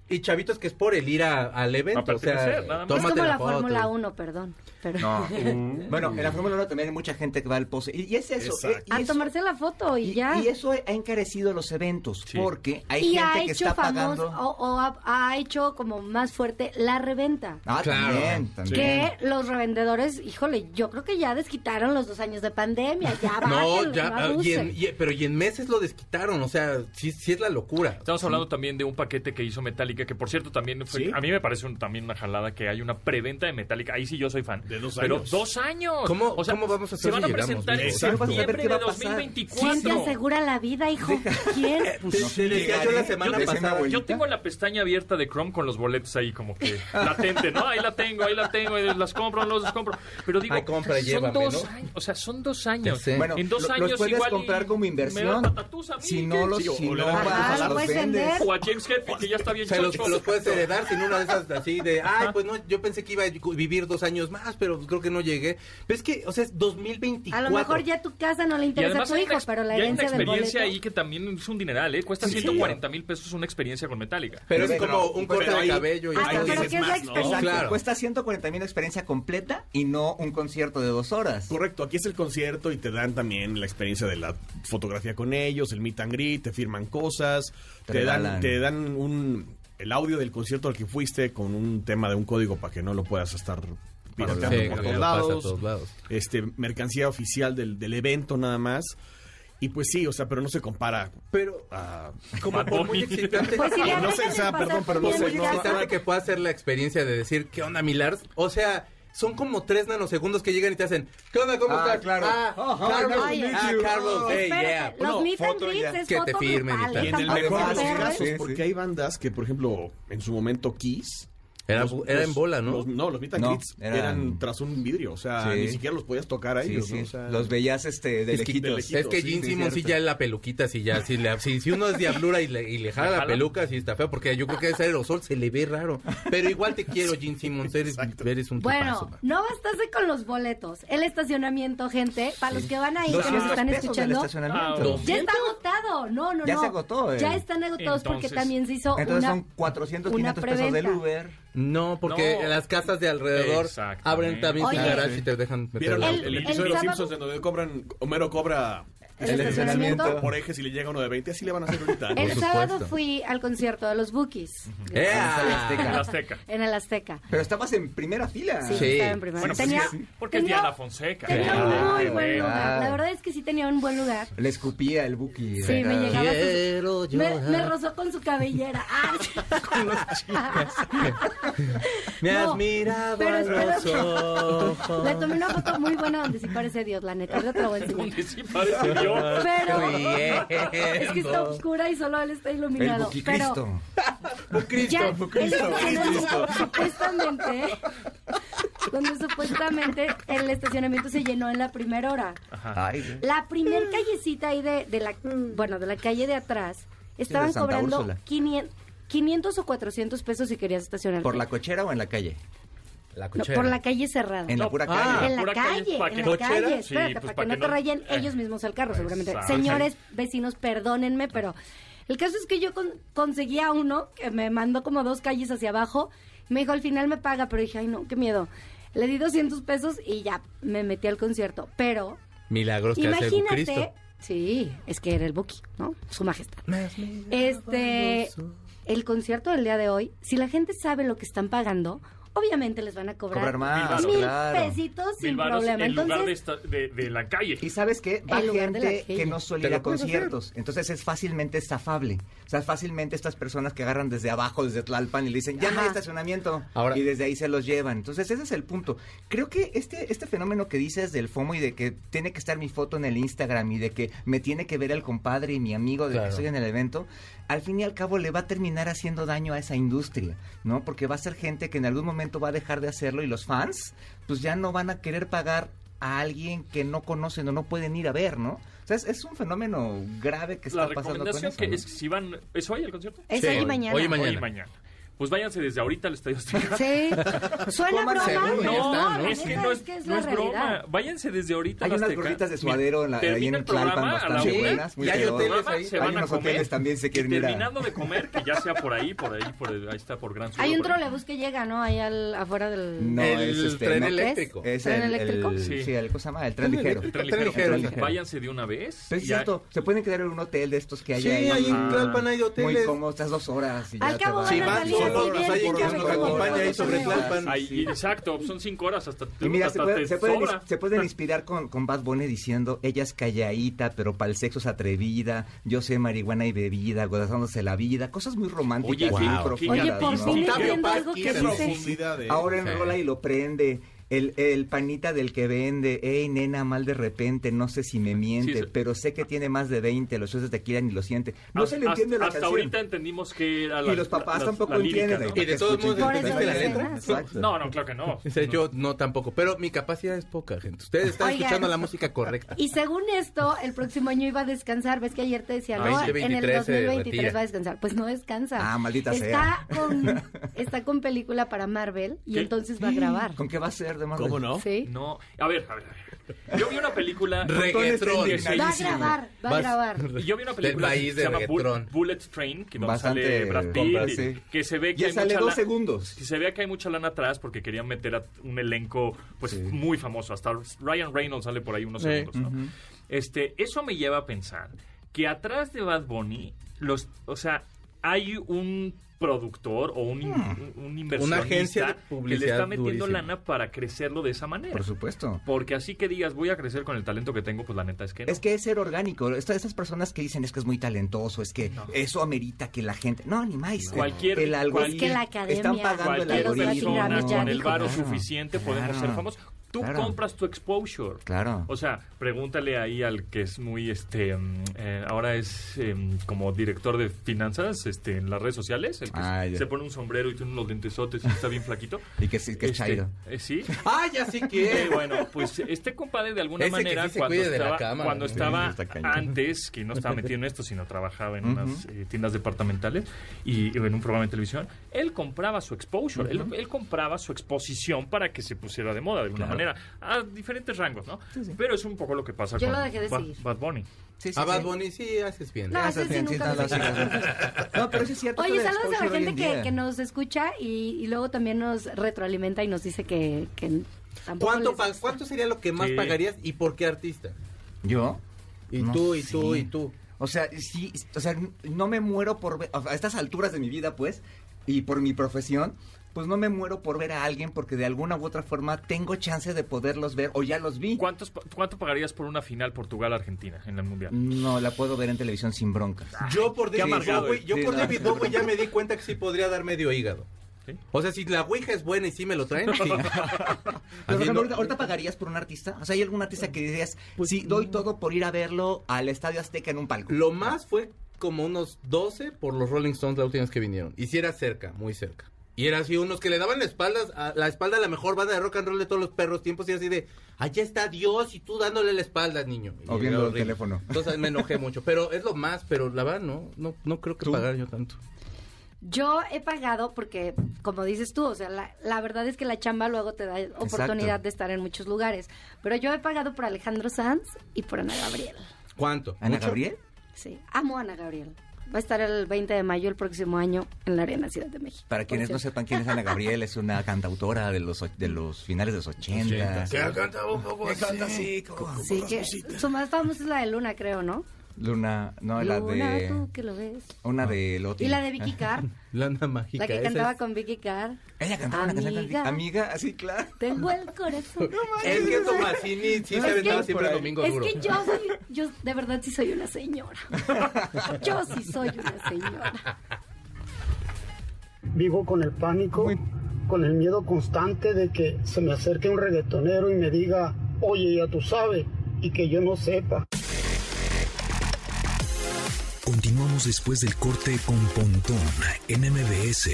y chavitos que es por el ir a- al evento. A o sea, más. Es tómate como la foto. Fórmula 1, perdón. Pero... No. bueno, en la Fórmula 1 también hay mucha gente que va al pose. Y, y es eso. Eh, y A eso- tomarse la foto y, y, ya. y eso ha encarecido los eventos. Sí. Porque hay y gente ha que está famoso pagando. o, o ha, ha hecho como más fuerte la reventa. Ah, Claro. también, también. Que los revendedores, híjole, yo creo que ya desquitaron los dos años de pandemia. Ya No, ya, ah, y abusen. en- y- pero y en meses lo desquitaron, o sea, sí, sí es la locura. Estamos hablando también de un paquete que hizo Metallica, que por cierto también fue- ¿Sí? a mí me parece un- también una jalada que hay una preventa de Metallica. Ahí sí yo soy fan. De dos Pero años. dos años. ¿Cómo- cómo vamos a se hacer van si a llegamos, presentar en. Vas septiembre de a pasar. 2024. ¿Quién te asegura la vida, hijo? ¿Quién? Te, te decía yo la semana Yo, te- pasada. yo tengo la pestaña abierta de Chrome con los boletos ahí como que latente, ¿no? Ahí la tengo, ahí la tengo, las compro, no las compro. Pero digo, Ay, compra, son llévame, dos ¿no? años, o sea, son dos años. Bueno, en dos lo- años los puedes igual y comprar como me inversión. da patatús a mí, Si no los, Sí, si no vas, Ajá, los vendes. O a James Hetfield, que ya está bien los, los puedes heredar sin una de esas así de, ay, pues no, yo pensé que iba a vivir dos años más, pero creo que no llegué. Pero es que, o sea, es 2024. A lo mejor ya tu casa no le interesa a tu hijo, pero la y hay una herencia del experiencia ahí que también es un dineral, ¿eh? Cuesta Sí. 140 mil pesos una experiencia con Metallica. Pero es como un corte de cabello y Ah, Ahí. Claro. Cuesta 140 mil experiencia completa y no un concierto de dos horas. Correcto, aquí es el concierto y te dan también la experiencia de la fotografía con ellos, el meet and greet, te firman cosas, Te te, dan, te dan un el audio del concierto al que fuiste con un tema de un código para que no lo puedas estar pirateando Sí, por todos lados. todos lados. Este, mercancía oficial del, del evento nada más. Y pues sí, o sea, pero no se compara Pero, a... como por muy excitante. Pues si No sé, o sea, perdón, pero no sé, no- que pueda ser la experiencia de decir, ¿qué onda, Milars? O sea, son como tres nanosegundos que llegan y te hacen, ¿qué onda, cómo Ah, estás? claro. Ah, Ajá, Carlos, nice to ah. Carlos, hey, Espérate, yeah. los Bueno, meet and es Que te firmen y tal. Y en el mejor de los casos, porque hay bandas que, por ejemplo, en su momento Kiss... Era, los- era los- en bola, ¿no? los- no, los meet and No, greets eran... eran- tras un vidrio, o sea, Sí. ni siquiera los podías tocar a Sí, ellos, sí. ¿no? O sea, Los veías este, de Es que de lejitos. lejitos. es que sí, Gene sí, Simmons sí cierto. ya la peluquita, sí ya, sí, le- si uno es diablura y le, y le jala ¿Le la peluca, sí está feo, porque yo creo que ese aerosol se le ve raro. Pero igual te quiero, Gene Simmons, eres, eres un Bueno, tipazo, no bastaste con los boletos. El estacionamiento, gente, para los que van ahí, que nos 200 están escuchando, ya está agotado. No, no, no. Ya se agotó, eh. Ya están agotados porque también se hizo Entonces una, son 400, una 500 pesos del. Uber. No, porque No. en las casas de alrededor abren también su garage y te dejan meter ¿Vieron el el, el el episodio de los sábado- Simpsons en donde cobran, Homero cobra el El estacionamiento. por ejes y le llega uno de 20? Así le van a hacer ahorita. El Por sábado supuesto. fui al concierto de los Bookies. En Azteca. la Azteca. En el Azteca. Pero estabas en primera fila. Sí, Sí. estaba en primera. Bueno, pues tenía, sí, porque es tenía- Diana Fonseca. Tenía un Claro, muy buen lugar. La verdad es que sí tenía un buen lugar. Le escupía el buki. Sí, me llegaba Quiero sus... Me, me rozó con su cabellera. Ah, Me has No, mirado pero a los ojos. Le tomé una foto muy buena donde sí parece Dios, la neta. Yo te lo voy a enseñar. Donde sí parece yo. Pero es que está oscura y solo él está El iluminado. buki Pero Cristo. ya el supuestamente, donde supuestamente el estacionamiento se llenó en la primera hora. Ay, La primer callecita ahí de, de la, bueno, de la calle de atrás, estaban cobrando Úrsula. 500, 500 o 400 pesos si querías estacionar. ¿Por la cochera o en la calle? La No, por la calle cerrada. En la No, pura ah, calle. en la pura calle, calle, ¿para en la ¿Cochera? calle. Sí, Espérate, pues, para, para que que no te rayen eh, ellos mismos al carro, seguramente. exacto. Señores vecinos, perdónenme, pero el caso es que yo con- conseguí a uno que me mandó como dos calles hacia abajo. Me dijo, al final me paga, pero dije, ay, no, qué miedo. Le di 200 pesos y ya me metí al concierto. Pero, Milagros que hace imagínate... Cristo. Sí, es que era el Buki, ¿no? Su majestad. Este, el concierto del día de hoy, si la gente sabe lo que están pagando, obviamente les van a cobrar, Cobrar más, mil claro. pesitos sin varos problema. en lugar de, Entonces, esta- de, de la calle. Y sabes qué, va gente que no suele ir a conciertos. Entonces es fácilmente estafable. O sea, fácilmente estas personas que agarran desde abajo, desde Tlalpan, y le dicen, ya no hay estacionamiento. Ahora- y desde ahí se los llevan. Entonces ese es el punto. Creo que este, este fenómeno que dices del FOMO y de que tiene que estar mi foto en el Instagram y de que me tiene que ver el compadre y mi amigo de que estoy en el evento, al fin y al cabo le va a terminar haciendo daño a esa industria, ¿no? Porque va a ser gente que en algún momento va a dejar de hacerlo y los fans, pues ya no van a querer pagar a alguien que no conocen o no pueden ir a ver, ¿no? O sea, es, es un fenómeno grave que La está pasando con recomendación eso. que ¿no? es que si van... ¿Es hoy el concierto? es Sí, hoy y mañana. hoy y mañana. Hoy y mañana. Pues váyanse desde ahorita al Estadio Azteca. Sí. Suena broma. No, ¿no? es que no es, que es no es broma. Váyanse desde ahorita Hay al unas Azteca. gorritas de Mira, suadero en la, ahí en el programa Tlalpan a la bastante buenas, muy y hay hoteles programa, ahí. se Hay van a unos comer. hoteles también se quieren ir a- terminando de comer, que ya sea por ahí, por ahí, por ahí, ahí está por Gran Sur. Hay un ahí. trolebús que llega, ¿no? Ahí al, afuera del... No, el es este, tren no, eléctrico. Es ¿Tren el, eléctrico? el- Sí. sí. el, ¿cómo se llama? El tren ligero. El tren ligero. Váyanse de una vez. Pero es cierto, se pueden quedar en un hotel de estos que hay Sí, ahí. ahí en. Tlalpan hay Muy hoteles. cómodo, estás dos horas y ya Al te cabo vas. Hay nos acompaña ahí sobre. Tlalpan. Exacto, son cinco horas hasta Y mira, hasta se, puede- te se pueden, sobra. se pueden inspirar con, con Bad Bunny diciendo, ella es calladita, pero para el sexo es atrevida, yo sé marihuana y bebida, gozándose la vida, cosas muy románticas, Oye, wow. profundas, Oye, por fin algo que dice. Ahora enrola y lo prende. El, el panita del que vende, ey nena, mal de repente, no sé si me miente, Sí, sí. pero sé que tiene más de 20, los shows de tequila ni lo siente. No Hasta- se le entiende la Hasta canción. ahorita entendimos que era la y los papás la- tampoco la lírica, entienden. ¿no? ¿no? Y de todos modos, Por eso ¿entendiste la letra? ¿no? Exacto. No, no, claro que no. Yo no tampoco, pero mi capacidad es poca, gente. Ustedes están Oigan. escuchando la música correcta. Y según esto, el próximo año iba a descansar. ¿Ves que ayer te decía, no? 2023 en el se 2023 retira. va a descansar. Pues no descansa. Ah, maldita está Con, está con película para Marvel y ¿Qué? entonces va a grabar. ¿Con qué va a ser de Marvel? ¿Cómo no? Sí. No, a ver, a ver, a ver. Yo vi una película... Reggaetrón. que se Va a grabar, va a grabar. Yo vi una Del película que país se de llama Bull-. Bullet Train, que Bastante sale Brad Pitt, compra, y- sí. que se ve que Ya hay sale mucha dos segundos. que se ve que hay mucha lana atrás porque querían meter a un elenco pues Sí. muy famoso. Hasta Ryan Reynolds sale por ahí unos Sí. segundos, ¿no? Este, eso me lleva a pensar que atrás de Bad Bunny, los, o sea, hay un productor o un, in- un inversionista Una agencia de que le está metiendo lana para crecerlo de esa manera. Por supuesto. Porque así que digas, voy a crecer con el talento que tengo, pues la neta es que no. Es que es ser orgánico. Esta- Estas personas que dicen es que es muy talentoso, es que eso amerita que la gente. No, ni más. Cualquier- el algoritmo. Es que la academia Están pagando el algoritmo. persona ya con el varo Claro, suficiente podemos claro, ser famosos. Tú claro. compras tu exposure. Claro. O sea, pregúntale ahí al que es muy, este, mm, eh, ahora es em, como director de finanzas este, en las redes sociales, el que Ah, se- pone un sombrero y tiene unos lentesotes y está bien flaquito. Y que sí, que es Este, eh, sí. ¡Ah, ya sí Eh, que! bueno, pues este compadre de alguna Ese que manera sí cuando estaba, antes, que no estaba metido en esto, sino trabajaba en unas eh, tiendas departamentales y, en un programa de televisión, él compraba su exposure, él, él compraba su exposición para que se pusiera de moda de alguna Claro. manera. A diferentes rangos, ¿no? Pero es un poco lo que pasa Yo con lo dejé de Ba- seguir. Bad Bunny. Sí, sí, A Bad. Bunny sí haces bien. No, Haces bien, sí, nunca no, pero sí es cierto. Oye, saludos a la gente en que, nos escucha y, y luego también nos retroalimenta y nos dice que, que tampoco ¿Cuánto, ¿Cuánto sería lo que más Sí. pagarías y por qué artista? ¿Yo? Y No tú, y tú, y tú. O sea, sí, o sea, no me muero por a estas alturas de mi vida, pues, y por mi profesión, pues no me muero por ver a alguien porque de alguna u otra forma tengo chance de poderlos ver o ya los vi. ¿Cuántos, ¿Cuánto pagarías por una final Portugal-Argentina en el Mundial? No, la puedo ver en televisión sin broncas. Yo por David Bowie, es. yo Sí, por no. David Bowie ya me di cuenta que sí podría dar medio hígado. ¿Sí? O sea, si la Ouija es buena y sí me lo traen, sí. Pero, no- ahorita, ahorita pagarías por un artista? O sea, ¿hay algún artista que dirías, sí, doy todo por ir a verlo al Estadio Azteca en un palco? Lo más fue como unos 12 por los Rolling Stones la última vez que vinieron. Y si era cerca, muy cerca. Y era así unos que le daban la espalda a la espalda a la mejor banda de rock and roll de todos los perros tiempos y así de, allá está Dios y tú dándole la espalda, niño. Y O viendo el horrible. teléfono. Entonces me enojé mucho, pero es lo más, pero la verdad no, no, no creo que ¿Tú? pagar yo tanto. Yo he pagado porque, como dices tú, o sea, la, la verdad es que la chamba luego te da oportunidad de estar en muchos lugares. Pero yo he pagado por Alejandro Sanz y por Ana Gabriel. ¿Cuánto? ¿Ana ¿Mucho? Gabriel? Sí, amo a Ana Gabriel. Va a estar el 20 de mayo el próximo año en la Arena Ciudad de México. Para quienes no sepan quién es Ana Gabriel, es una cantautora de los, de los finales de los 80. Que ha cantado un poco así. así, como Sí, que su más famosa es la de Luna, creo, ¿no? Luna, no, la Luna, de... tú que lo ves. Una de Loti. Y la de Vicky Carr, Lana mágica. la que cantaba es- con Vicky Carr. Ella cantaba una canción Amiga. con- Amiga, así, claro. Tengo el corazón. Es que Tomasini sí Es se aventaba siempre el domingo Es duro. que yo soy, yo de verdad sí soy una señora. Yo sí soy una señora. Vivo con el pánico, con el miedo constante de que se me acerque un reggaetonero y me diga, oye, ya tú sabes, y que yo no sepa. Continuamos después del corte con Pontón en MBS.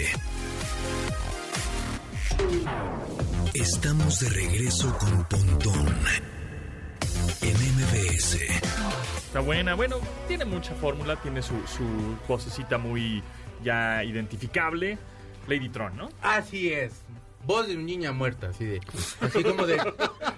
Estamos de regreso con Pontón en MBS. Está buena. Bueno, tiene mucha fórmula, tiene su, su vocecita muy ya identificable. Lady Tron, ¿no? Así es. Voz de niña muerta, así de. Así como de.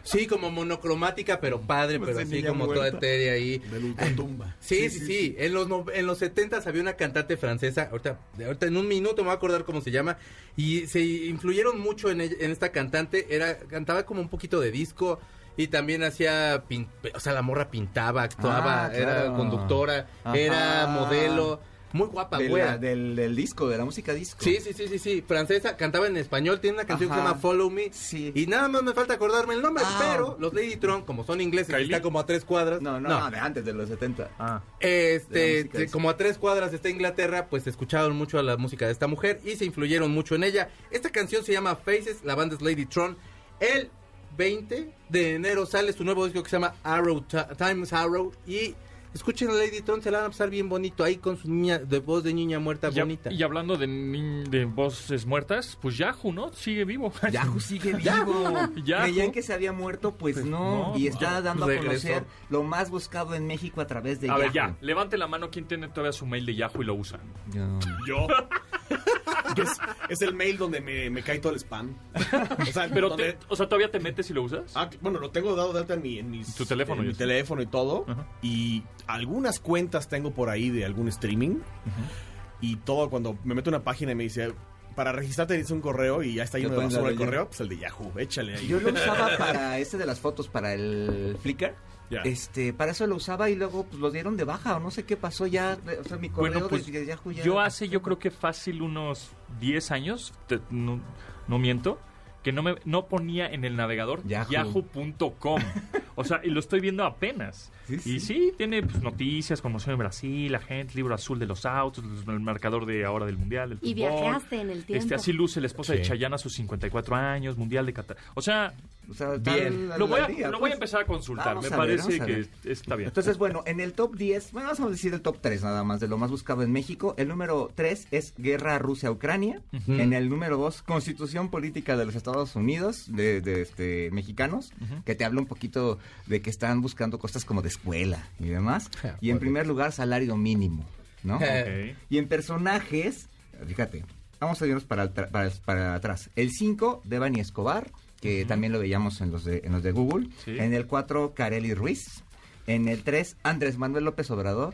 Sí, como monocromática, pero padre, pero así como toda etérea ahí. De ultratumba. Sí, sí, sí, En los, en los 70 había una cantante francesa, ahorita, ahorita en un minuto me voy a acordar cómo se llama, y se influyeron mucho en, en esta cantante, era cantaba como un poquito de disco y también hacía, pin- o sea, la morra pintaba, actuaba, Ah, era conductora, Ajá. era modelo, muy guapa, De güera. la- del, del disco, de la música disco. Sí, sí, sí, sí, sí, francesa, cantaba en español, tiene una canción que se llama Follow Me. Sí. Y nada más me falta acordarme el nombre, Ah. pero los Lady Tron, como son ingleses, Kylie. está como a tres cuadras. No, no, no, de antes, de los 70. Ah. Este, como a tres cuadras está Inglaterra, pues escucharon mucho a la música de esta mujer y se influyeron mucho en ella. Esta canción se llama Faces, la banda es Lady Tron. El 20 de enero sale su nuevo disco que se llama Arrow, Ti- Times Arrow y escuchen a Lady Tron, se la van a pasar bien bonito ahí con su niña de voz de niña muerta Y, bonita. y hablando de, de voces muertas, pues Yahoo, ¿no? Sigue vivo. Yahoo sigue vivo. Yahoo. Creían que se había muerto, pues, Pues no. no, y pues está dando a conocer lo más buscado en México a través de A ver, Yahoo. ya, levante la mano quién tiene todavía su mail de Yahoo y lo usa. Yo. Yo. Es, es el mail donde me, me cae todo el spam. O sea, Pero, donde- te- o sea, ¿todavía te metes y lo usas? Ah, bueno, lo tengo dado de alta en mi, en mis- Tu teléfono en y mi teléfono y todo. Ajá. Y algunas cuentas tengo por ahí de algún streaming. Y todo cuando me meto a una página y me dice, para registrarte dice un correo y ya está lleno de basura el correo, pues el de Yahoo, échale ahí. Yo lo usaba para este de las fotos, para el Flickr. Ya. Este, para eso lo usaba y luego pues lo dieron de baja o no sé qué pasó ya, o sea, mi correo Bueno, pues de Yahoo ya. yo hace yo creo que fácil unos 10 años, te- no, no miento, que no me no ponía en el navegador Yahoo. yahoo.com. o sea, y lo estoy viendo apenas. Sí, Y sí, tiene pues, noticias, conmoción en Brasil, la gente, libro azul de los autos, el marcador de ahora del mundial, del Y fútbol. viajaste en el tiempo. Este, así luce la esposa de Sí. Chayanne a sus 54 años, mundial de Qatar. O sea, O sea, Bien. lo voy a, al día, lo voy a pues. empezar a consultar. Vamos Me a ver, parece que está bien. Entonces, bueno, en el top 10, bueno, vamos a decir el top 3 nada más de lo más buscado en México. El número 3 es Guerra Rusia-Ucrania. En el número 2, Constitución Política de los Estados Unidos, de, de, este, mexicanos, que te habla un poquito de que están buscando cosas como de escuela y demás. Y en primer lugar, salario mínimo, ¿no? Y en personajes, fíjate, vamos a irnos para, para atrás. El 5, Devani Escobar. Que también lo veíamos en los de, en los de Google. Sí. En el 4, Carely Ruiz. En el 3, Andrés Manuel López Obrador.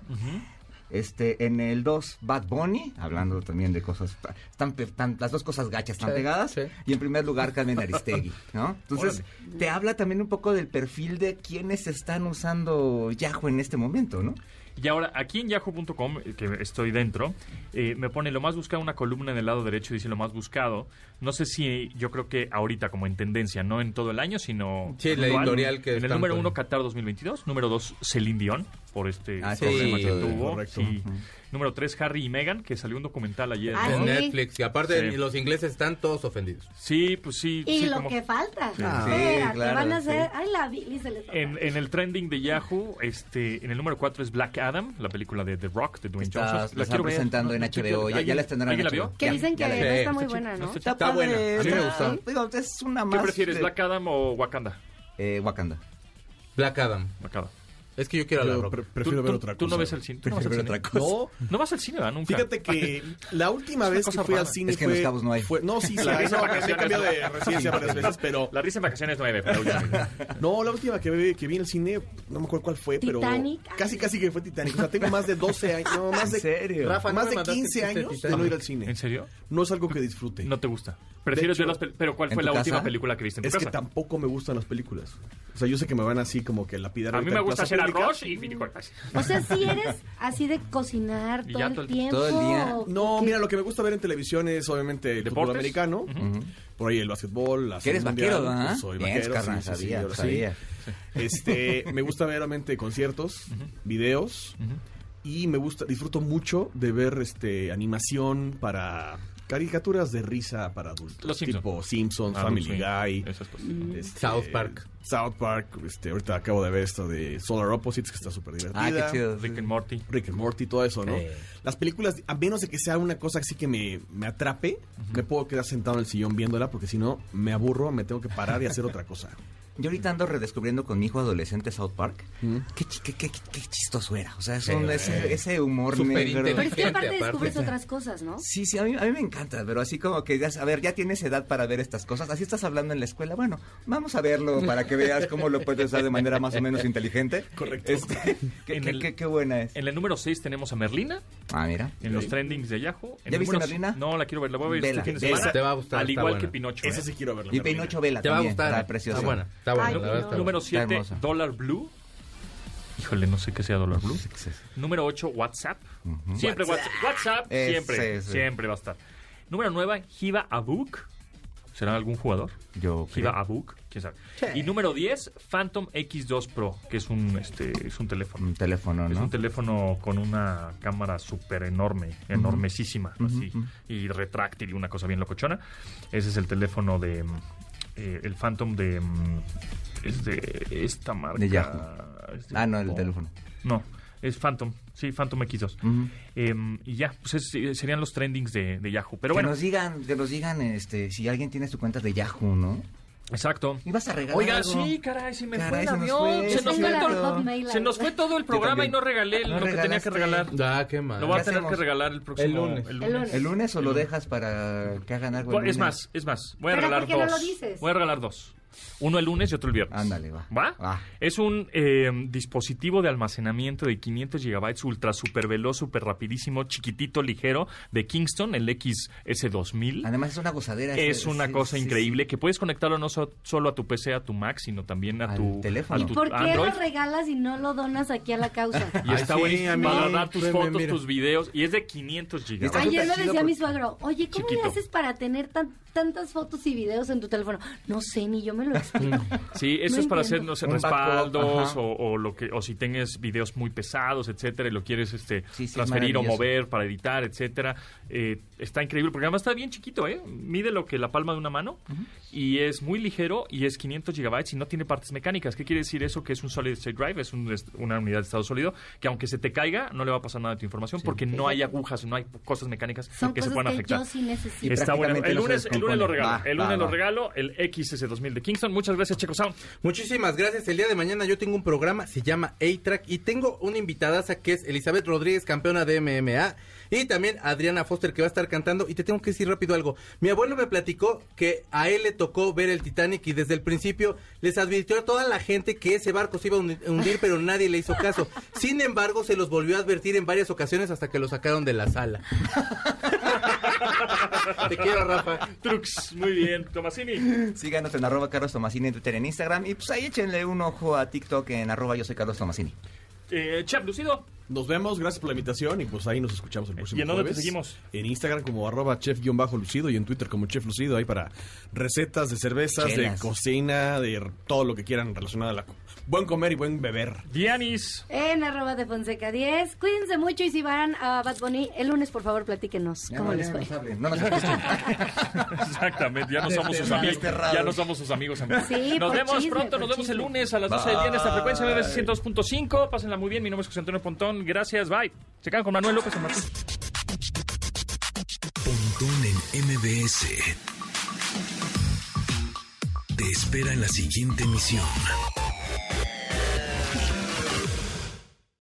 Este, en el 2, Bad Bunny, hablando también de cosas, están, están- las dos cosas gachas están Sí, pegadas. sí. Y en primer lugar, Carmen Aristegui, ¿no? Entonces, te habla también un poco del perfil de quienes están usando Yahoo en este momento, ¿no? Y ahora, aquí en yahoo.com, eh, que estoy dentro, eh, me pone lo más buscado, una columna en el lado derecho dice lo más buscado. No sé si yo creo que ahorita como en tendencia, no en todo el año, sino... Sí, la actual. editorial que En el número poniendo. uno, Qatar 2022. Número dos, Celine Dion, por este Ah, sí, problema que sí, tuvo. correcto. Sí. Número tres, Harry y Meghan, que salió un documental ayer. Ah, ¿no? En. Netflix. Y aparte, Sí. los ingleses están todos ofendidos. Sí, pues sí. Y sí, lo como- que falta. Sí, Espera, claro, que van a hacer. sí. Ay, la Billy se les En, en el trending de Yahoo, este, en el número 4 es Black Adam, la película de The Rock, de Dwayne Está- Johnson. la están presentando en HBO, ya- ¿alguien- ya la estrenaron en ¿Alguien la HBO. vio? Que dicen que no está muy buena, ¿no? está buena, a mí me gustó. digo, es una ¿Qué más prefieres, de- Black Adam o Wakanda? eh, Wakanda. Black Adam. Wakanda. Es que yo quiero la Yo roca. pre- prefiero ¿Tú- ver tú- otra tú cosa. no ves el cine? ¿Tú no vas al cine? otra cosa. No, No vas al cine, ¿verdad? Nunca. Fíjate que la última vez que fui al rara. cine Es que en fue, Los Cabos no hay. fue- no, sí, sí, La hay, risa no, en vacaciones, cambiado ¿no? de residencia varias veces, pero La risa en vacaciones 9, pero últimamente. no, la última que vi, que vi en el cine, no me acuerdo cuál fue, Titanic. pero casi casi que fue Titanic. O sea, tengo más de 12 años, no, más de ¿En serio? Rafa, ¿no más de mandaste 15 chiste de años de Titanic? no ir al cine. ¿En serio? No es algo que disfrute. No te gusta. Prefieres ver las pel- Pero ¿cuál ¿en fue la última película que viste en tu Es que casa? tampoco me gustan las películas. O sea, yo sé que me van así como que lapidar. A mí me gusta hacer arroz y finicortas. O sea, si eres así de cocinar todo el todo el- tiempo. todo el día. No, mira, lo que me gusta ver en televisión es obviamente el fútbol americano. Por ahí el básquetbol, la Que eres vaquero, pues soy Bien, vaquero, carnal, sí, sí, sí, sabía, sí. sabía. Este, me gusta ver obviamente conciertos, videos y me gusta, disfruto mucho de ver este animación para caricaturas de risa para adultos, Los Simpson. tipo Simpsons, Adult Family Guy, Esas cosas. este, South Park. South Park, este, ahorita acabo de ver esto de Solar Opposites que está súper divertida. Ah, qué chido. Rick and Morty. Rick and Morty, todo eso, ¿no? Eh. Las películas, a menos de que sea una cosa así que me, me atrape, me puedo quedar sentado en el sillón viéndola porque si no me aburro, me tengo que parar y hacer otra cosa. Yo ahorita ando redescubriendo con mi hijo adolescente South Park. Mm. Qué, chi- qué, qué, qué chistoso era. O sea, es un- ese, ese humor negro. Pero es que aparte aparte. descubres otras cosas, ¿no? Sí, sí, a mí, a mí me encanta, pero así como que, ya- a ver, ya tienes edad para ver estas cosas, así estás hablando en la escuela, bueno, vamos a verlo para que veas cómo lo puedes usar de manera más o menos inteligente. Correcto. Este, qué, En qué- el- qué- qué buena es. En el número 6 tenemos a Merlina, Ah, mira. en los trendings de Yahoo. En ¿Ya viste número- Merlina? No, la quiero ver, la voy a ver Vela, este fin de semana. Te va a gustar, Al igual buena. que Pinocho. Esa ¿eh? sí quiero verla. Y. Pinocho Vela Te va a también, gustar. está preciosa. Está buena. Está buena. Ay, la verdad está Número buena. 7, hermosa. Dollar Blue. Híjole, no sé qué sea Dollar Blue. Número 8, WhatsApp. Siempre WhatsApp. WhatsApp, Ese, siempre, ese. siempre va a estar. Número 9, Hiba Abuk. ¿Será algún jugador? Yo Hiba creo. Abuk, quién sabe. Y número 10, Phantom X2 Pro, que es un, este, es un teléfono. Un teléfono, Es ¿no? un teléfono con una cámara súper enorme, enormesísima, así, y retráctil y una cosa bien locochona. Ese es el teléfono de, eh, el Phantom de, mm, es de esta marca. De Yahoo. es de- Ah, no, el teléfono. No, es Phantom, sí, Phantom X2. Ujú. Em, y ya, pues es- serían los trendings de, de Yahoo. Pero que bueno, nos digan, que nos digan este, si alguien tiene su cuenta de Yahoo, ¿no? Exacto. Y vas a regalar Oiga, algo. sí, caray, se me Caray, fue el se nos avión. fue, se, nos fue todo, se nos fue todo el programa y no regalé No lo que tenía que regalar. Ah, qué mal. Lo voy a ¿Qué tener que regalar el próximo El lunes. El lunes. ¿El lunes o lo dejas para que hagan algo? el Es más, es más. Voy a regalar ¿por qué no dos. lo dices? Voy a regalar dos. Uno el lunes y otro el viernes. Ándale, va. ¿Va? Va. Es un eh, dispositivo de almacenamiento de 500 gigabytes, ultra super veloz, super rapidísimo, chiquitito, ligero, de Kingston, el XS2000. Además es una gozadera. Es ese- una sí, cosa sí, increíble que puedes conectarlo no so- solo a tu PC, a tu Mac, sino también a Al tu teléfono. a ¿Y tu por qué Android. lo regalas y no lo donas aquí a la causa? Y Ay, está sí, buenísimo a para guardar tus fotos, mira. tus videos. Y es de 500 Está gigabytes. Ayer chido decía mi porque- suegro, oye, ¿cómo Chiquito. le haces para tener tan- tantas fotos y videos en tu teléfono? No sé, ni yo me lo explico. Sí, eso No es para entiendo. hacer, no sé, Un backup, respaldos o, o lo que, o si tengas videos muy pesados, etcétera, y lo quieres este, Sí, sí, es transferir o mover para editar, etcétera. Eh, está increíble, porque además está bien chiquito, ¿eh? Mide lo que la palma de una mano y es muy ligero y es 500 gigabytes y no tiene partes mecánicas. ¿Qué quiere decir eso? Que es un solid state drive, es un- una unidad de estado sólido, que aunque se te caiga, no le va a pasar nada de tu información porque no hay agujas, no hay cosas mecánicas Son que se puedan que afectar. yo sí necesito. Y Está bueno. El lunes, el el lunes lo regalo. Va, el lunes va, lo va. regalo. El XS2000 de Muchas gracias, Checo Sound. Muchísimas gracias. El día de mañana yo tengo un programa, se llama A-Track, y tengo una invitada que es Elizabeth Rodríguez, campeona de MMA, y también Adriana Foster, que va a estar cantando. Y te tengo que decir rápido algo. Mi abuelo me platicó que a él le tocó ver el Titanic y desde el principio les advirtió a toda la gente que ese barco se iba a hundi- hundir, pero nadie le hizo caso. Sin embargo, se los volvió a advertir en varias ocasiones hasta que lo sacaron de la sala. te quiero, Rafa. Trux, muy bien. Tomasini. Síganos en arroba Carlos Tomasini en Twitter, en Instagram. Y pues ahí échenle un ojo a TikTok en arroba yo soy Carlos Tomasini. Eh, Chap, Lucido. Nos vemos, gracias por la invitación y pues ahí nos escuchamos el próximo ¿Y en dónde te seguimos? En Instagram como arroba chef-lucido y en Twitter como chef lucido, ahí para recetas de cervezas, Chelas. de cocina, de todo lo que quieran relacionado a la... Buen comer y buen beber. Dianis. En arroba de Fonseca 10. Cuídense mucho y si van a Bad Bunny el lunes, por favor, platíquenos cómo les fue. No nos. Exactamente, ya no somos sus amigos. Ya no somos sus amigos. amigos. Sí, nos vemos chisme, pronto, nos vemos el lunes a las 12 del día en esta frecuencia MBS 102.5. Pásenla muy bien, mi nombre es José Antonio Gracias, bye. Se quedan con Manuel López San Martín. Pontón en MBS. Te espera en la siguiente emisión.